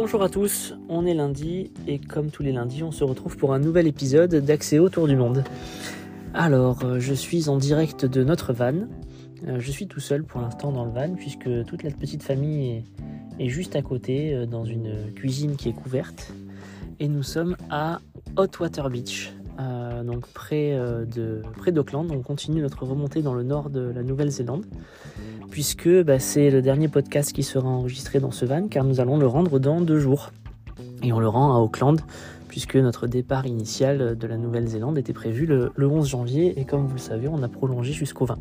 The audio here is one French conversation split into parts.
Bonjour à tous, on est lundi et comme tous les lundis, on se retrouve pour un nouvel épisode d'Accès autour du monde. Alors, euh, je suis en direct de notre van. Euh, je suis tout seul pour l'instant dans le van puisque toute la petite famille est, juste à côté euh, dans une cuisine qui est couverte. Et nous sommes à Hot Water Beach, euh, donc près euh, près d'Auckland. On continue notre remontée dans le nord de la Nouvelle-Zélande, puisque bah, c'est le dernier podcast qui sera enregistré dans ce van, car nous allons le rendre dans deux jours. Et on le rend à Auckland, puisque notre départ initial de la Nouvelle-Zélande était prévu le, le 11 janvier, et comme vous le savez, on a prolongé jusqu'au 20.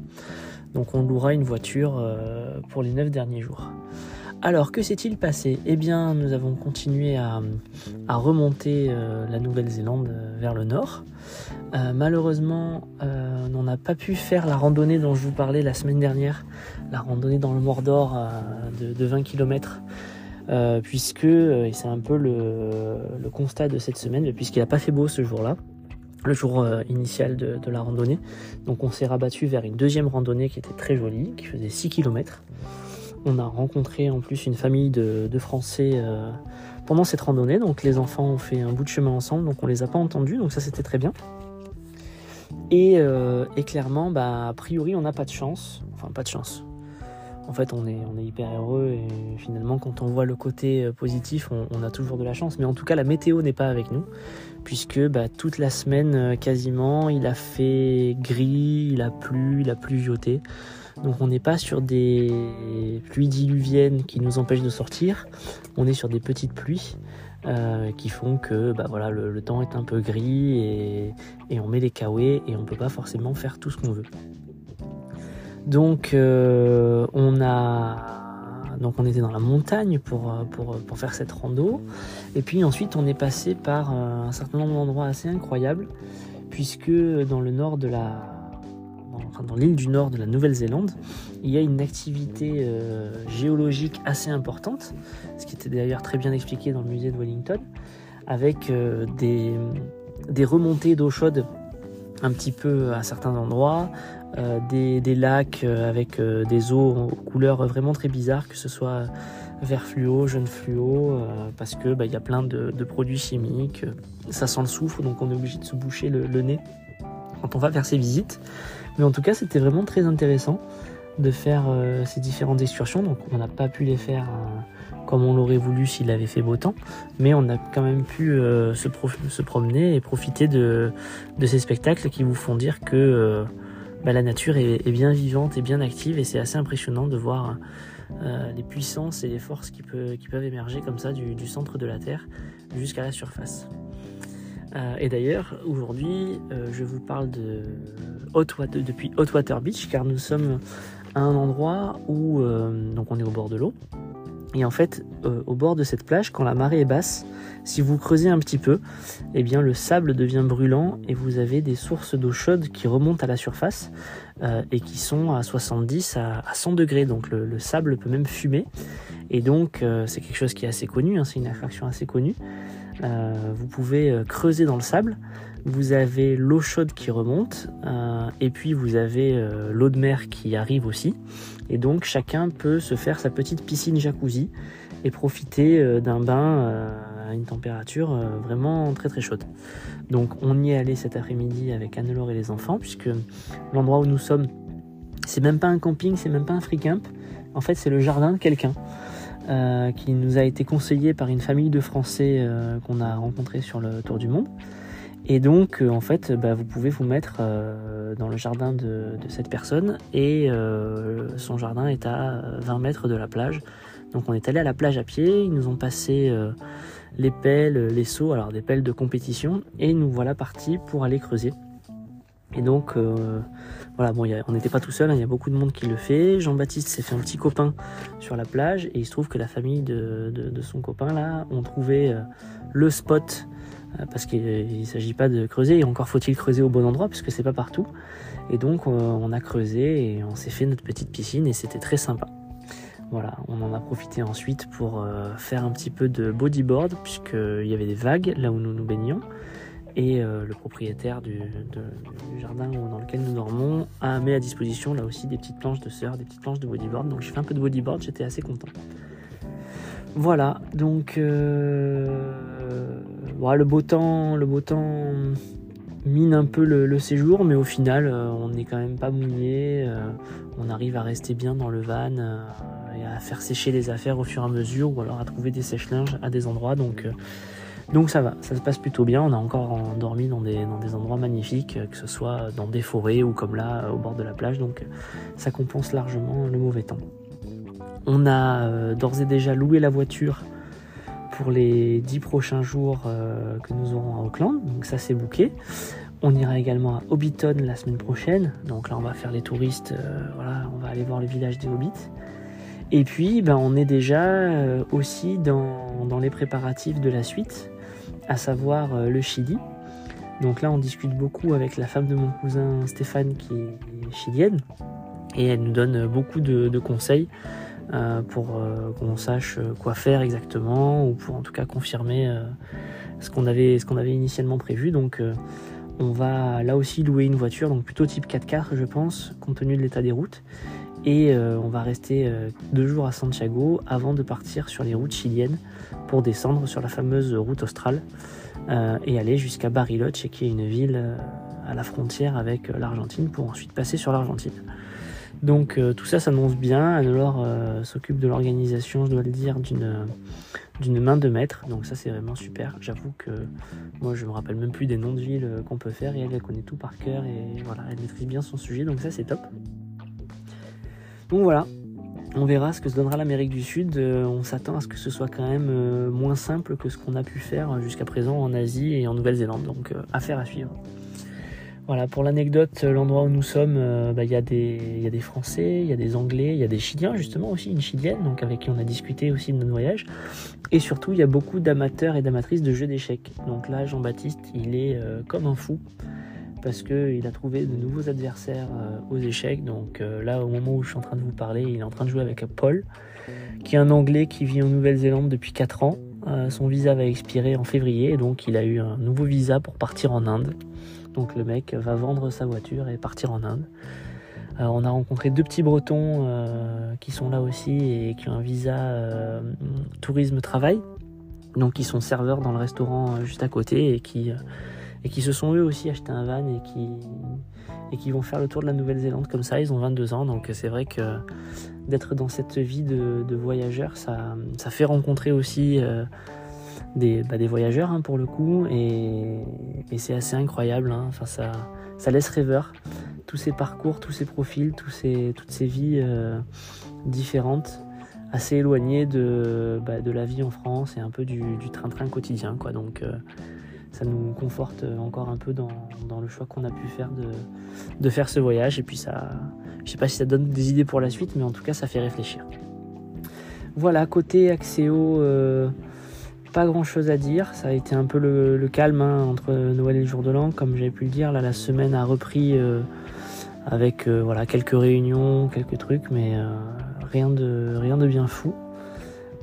Donc on louera une voiture euh, pour les 9 derniers jours. Alors, que s'est-il passé? Eh bien, nous avons continué à, remonter euh, la Nouvelle-Zélande euh, vers le nord. Euh, malheureusement, on n'a pas pu faire la randonnée dont je vous parlais la semaine dernière, la randonnée dans le Mordor de, de 20 km. Puisque, et c'est un peu le, constat de cette semaine, puisqu'il n'a pas fait beau ce jour-là, le jour initial de la randonnée. Donc on s'est rabattu vers une deuxième randonnée qui était très jolie, qui faisait 6 km. On a rencontré en plus une famille de, Français euh, pendant cette randonnée. Donc les enfants ont fait un bout de chemin ensemble, donc on les a pas entendus, donc ça c'était très bien. Et, euh, clairement, bah, a priori, on n'a pas de chance. Enfin, pas de chance. En fait, on est, hyper heureux et finalement, quand on voit le côté euh, positif, on, a toujours de la chance. Mais en tout cas, la météo n'est pas avec nous, puisque bah, toute la semaine, quasiment, il a fait gris, il a plu, il a pluvioté. Donc on n'est pas sur des pluies diluviennes qui nous empêchent de sortir, on est sur des petites pluies euh, qui font que bah, le, temps est un peu gris et, on met les kawaii et on peut pas forcément faire tout ce qu'on veut. Donc euh, on a donc on était dans la montagne pour, pour, faire cette rando et puis ensuite on est passé par un certain nombre d'endroits assez incroyables puisque dans le nord de la dans l'île du nord de la Nouvelle-Zélande, il y a une activité euh, géologique assez importante, ce qui était d'ailleurs très bien expliqué dans le musée de Wellington, avec euh, des, remontées d'eau chaude un petit peu à certains endroits, euh, des, lacs avec des eaux aux couleurs vraiment très bizarres, que ce soit vert fluo, jaune fluo, parce que bah, il y a plein de, produits chimiques, ça sent le soufre, donc on est obligé de se boucher le nez quand on va faire ces visites. Mais en tout cas, c'était vraiment très intéressant de faire euh, ces différentes excursions. Donc, on n'a pas pu les faire euh, comme on l'aurait voulu s'il avait fait beau temps, mais on a quand même pu euh, se, pro- se promener et profiter de, ces spectacles qui vous font dire que bah, la nature est, bien vivante et bien active, et c'est assez impressionnant de voir les puissances et les forces qui, peuvent émerger comme ça du centre de la Terre jusqu'à la surface. Euh, et d'ailleurs, aujourd'hui, euh, je vous parle de Hot Water- depuis Hot Water Beach, car nous sommes à un endroit où euh, donc on est au bord de l'eau. Et en fait, euh, au bord de cette plage, quand la marée est basse, si vous creusez un petit peu, eh bien le sable devient brûlant et vous avez des sources d'eau chaude qui remontent à la surface euh, et qui sont à 70 à, à 100 degrés. Donc le, le sable peut même fumer. Et donc euh, c'est quelque chose qui est assez connu, hein, c'est une attraction assez connue. Vous pouvez creuser dans le sable, vous avez l'eau chaude qui remonte, euh, et puis vous avez euh, l'eau de mer qui arrive aussi. Et donc chacun peut se faire sa petite piscine jacuzzi et profiter euh, d'un bain à une température vraiment très très chaude. Donc on y est allé cet après-midi avec Anne-Laure et les enfants, puisque l'endroit où nous sommes, c'est même pas un camping, c'est même pas un free camp. En fait, c'est le jardin de quelqu'un qui nous a été conseillé par une famille de Français qu'on a rencontré sur le tour du monde. Et donc, euh, en fait, bah, vous pouvez vous mettre euh, dans le jardin de, cette personne et euh, son jardin est à 20 mètres de la plage. Donc, on est allé à la plage à pied. Ils nous ont passé les pelles, les seaux, alors des pelles de compétition, et nous voilà partis pour aller creuser. Et donc, voilà, bon, on n'était pas tout seul, hein, il y a beaucoup de monde qui le fait. Jean-Baptiste s'est fait un petit copain sur la plage, et il se trouve que la famille de, de- son copain là ont trouvé le spot parce qu'il ne s'agit pas de creuser, et encore faut-il creuser au bon endroit, puisque c'est pas partout. Et donc, euh, on a creusé et on s'est fait notre petite piscine, et c'était très sympa. Voilà, on en a profité ensuite pour euh, faire un petit peu de bodyboard, puisqu'il y avait des vagues là où nous nous baignions. Et euh, le propriétaire du, jardin dans lequel nous dormons a mis à disposition là aussi des petites planches de surf, des petites planches de bodyboard. Donc j'ai fait un peu de bodyboard, j'étais assez content. Voilà, donc euh, le beau temps, le beau temps mine un peu le, séjour, mais au final, euh, on n'est quand même pas mouillé. Euh, on arrive à rester bien dans le van et à faire sécher les affaires au fur et à mesure, ou alors à trouver des sèche-linges à des endroits. Donc, ça va, ça se passe plutôt bien. On a encore dormi dans des endroits magnifiques, que ce soit dans des forêts ou comme là, au bord de la plage. Donc ça compense largement le mauvais temps. On a euh, d'ores et déjà loué la voiture pour les 10 prochains jours euh, que nous aurons à Auckland, donc ça c'est bouqué. On ira également à Hobbiton la semaine prochaine, donc là on va faire les touristes, euh, on va aller voir le village des Hobbits. Et puis ben, on est déjà aussi dans, les préparatifs de la suite, à savoir le Chili. Donc là on discute beaucoup avec la femme de mon cousin Stéphane qui est chilienne, et elle nous donne beaucoup de conseils pour euh, qu'on sache euh, quoi faire exactement ou pour en tout cas confirmer ce qu'on avait, initialement prévu. Donc on va là aussi louer une voiture, donc plutôt type 4x4 je pense, compte tenu de l'état des routes. Et on va rester deux jours à Santiago avant de partir sur les routes chiliennes pour descendre sur la fameuse route australe et aller jusqu'à Bariloche, qui est une ville à la frontière avec l'Argentine, pour ensuite passer sur l'Argentine. Donc euh, tout ça s'annonce bien. Alors euh, s'occupe de l'organisation, je dois le dire, d'une main de maître. Donc ça c'est vraiment super. J'avoue que moi je me rappelle même plus des noms de villes euh, qu'on peut faire et elle, elle connaît tout par cœur et voilà, elle maîtrise bien son sujet. Donc ça c'est top. Donc voilà, on verra ce que se donnera l'Amérique du Sud. on s'attend à ce que ce soit quand même moins simple que ce qu'on a pu faire jusqu'à présent en Asie et en Nouvelle-Zélande. Donc affaire à suivre. Voilà, pour l'anecdote, l'endroit où nous sommes, euh, bah, il y, a des Français, il y a des Anglais, il y a des Chiliens justement aussi, une Chilienne, donc avec qui on a discuté aussi de notre voyage. Et surtout, il y a beaucoup d'amateurs et d'amatrices de jeux d'échecs. Donc là, Jean-Baptiste, il est euh, comme un fou parce qu'il a trouvé de nouveaux adversaires euh, aux échecs. Donc là, au moment où je suis en train de vous parler, il est en train de jouer avec Paul, qui est un Anglais qui vit en Nouvelle-Zélande depuis 4 ans. son visa va expirer en février, donc il a eu un nouveau visa pour partir en Inde. Donc le mec va vendre sa voiture et partir en Inde. Euh, on a rencontré deux petits Bretons euh, qui sont là aussi et qui ont un visa euh, tourisme travail. Donc ils sont serveurs dans le restaurant juste à côté et qui, et se sont eux aussi acheté un van et qui, vont faire le tour de la Nouvelle-Zélande comme ça. Ils ont 22 ans donc c'est vrai que d'être dans cette vie de, voyageur ça, fait rencontrer aussi des, bah, des voyageurs hein, pour le coup et, c'est assez incroyable. Hein. Enfin, ça, laisse rêveur. Tous ces parcours, tous ces profils, ces, toutes ces vies euh, différentes, assez éloignées de, bah, de la vie en France et un peu du train-train quotidien. Quoi. Donc euh, ça nous conforte encore un peu dans, le choix qu'on a pu faire de, de, faire ce voyage. Et puis ça, je sais pas si ça donne des idées pour la suite, mais en tout cas ça fait réfléchir. Voilà, côté Axéo, euh, pas grand chose à dire. Ça a été un peu le, calme hein, entre Noël et le jour de l'an. Comme j'avais pu le dire, là, la semaine a repris euh, avec euh, voilà, quelques réunions, quelques trucs, mais euh, rien, de, rien de bien fou.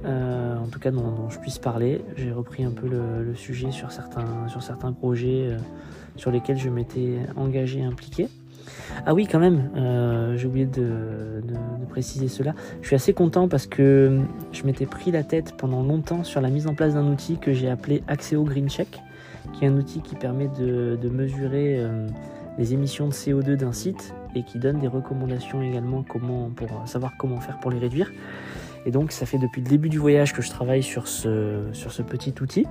en tout cas, dont, je puisse parler. J'ai repris un peu le, sujet sur certains, sur certains projets sur lesquels je m'étais engagé et impliqué. Ah oui, quand même, euh, j'ai oublié de, préciser cela. Je suis assez content parce que je m'étais pris la tête pendant longtemps sur la mise en place d'un outil que j'ai appelé Axeo Green Check, qui est un outil qui permet de, mesurer euh, les émissions de CO2 d'un site et qui donne des recommandations également comment, pour savoir comment faire pour les réduire. Et donc, ça fait depuis le début du voyage que je travaille sur ce, sur ce petit outil.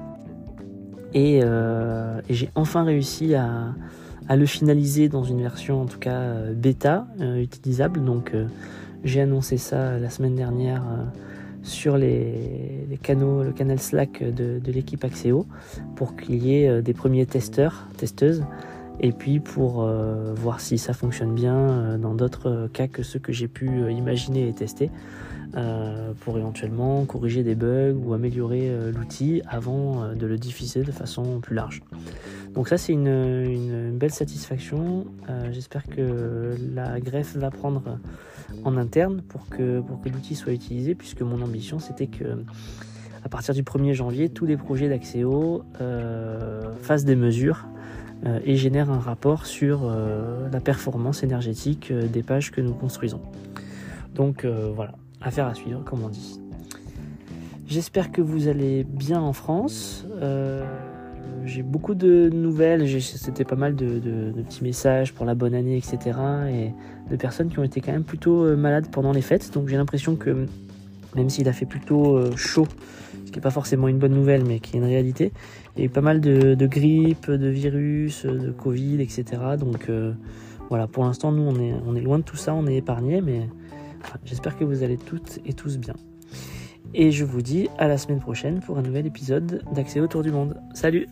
Et euh, j'ai enfin réussi à, à le finaliser dans une version en tout cas euh, bêta euh, utilisable. Donc euh, j'ai annoncé ça la semaine dernière sur les, canaux, le canal Slack de, l'équipe Axéo pour qu'il y ait des premiers testeurs, testeuses, et puis pour voir si ça fonctionne bien dans d'autres cas que ceux que j'ai pu imaginer et tester. Pour éventuellement corriger des bugs ou améliorer l'outil avant de le diffuser de façon plus large. Donc ça c'est une, belle satisfaction. Euh, j'espère que la greffe va prendre en interne pour que, pour que l'outil soit utilisé, puisque mon ambition c'était que à partir du 1er janvier, tous les projets d'Axéo euh, fassent des mesures euh, et génèrent un rapport sur la performance énergétique des pages que nous construisons. Donc voilà, affaire à suivre comme on dit. J'espère que vous allez bien en France. Euh, j'ai beaucoup de nouvelles, c'était pas mal de, petits messages pour la bonne année, etc. Et de personnes qui ont été quand même plutôt euh, malades pendant les fêtes. Donc j'ai l'impression que même s'il a fait plutôt euh, chaud, ce qui n'est pas forcément une bonne nouvelle, mais qui est une réalité, il y a eu pas mal de, grippe, de virus, de Covid, etc. Donc voilà, pour l'instant, nous, on est, on est loin de tout ça, on est épargnés, mais j'espère que vous allez toutes et tous bien. Et je vous dis à la semaine prochaine pour un nouvel épisode d'Accès autour du monde. Salut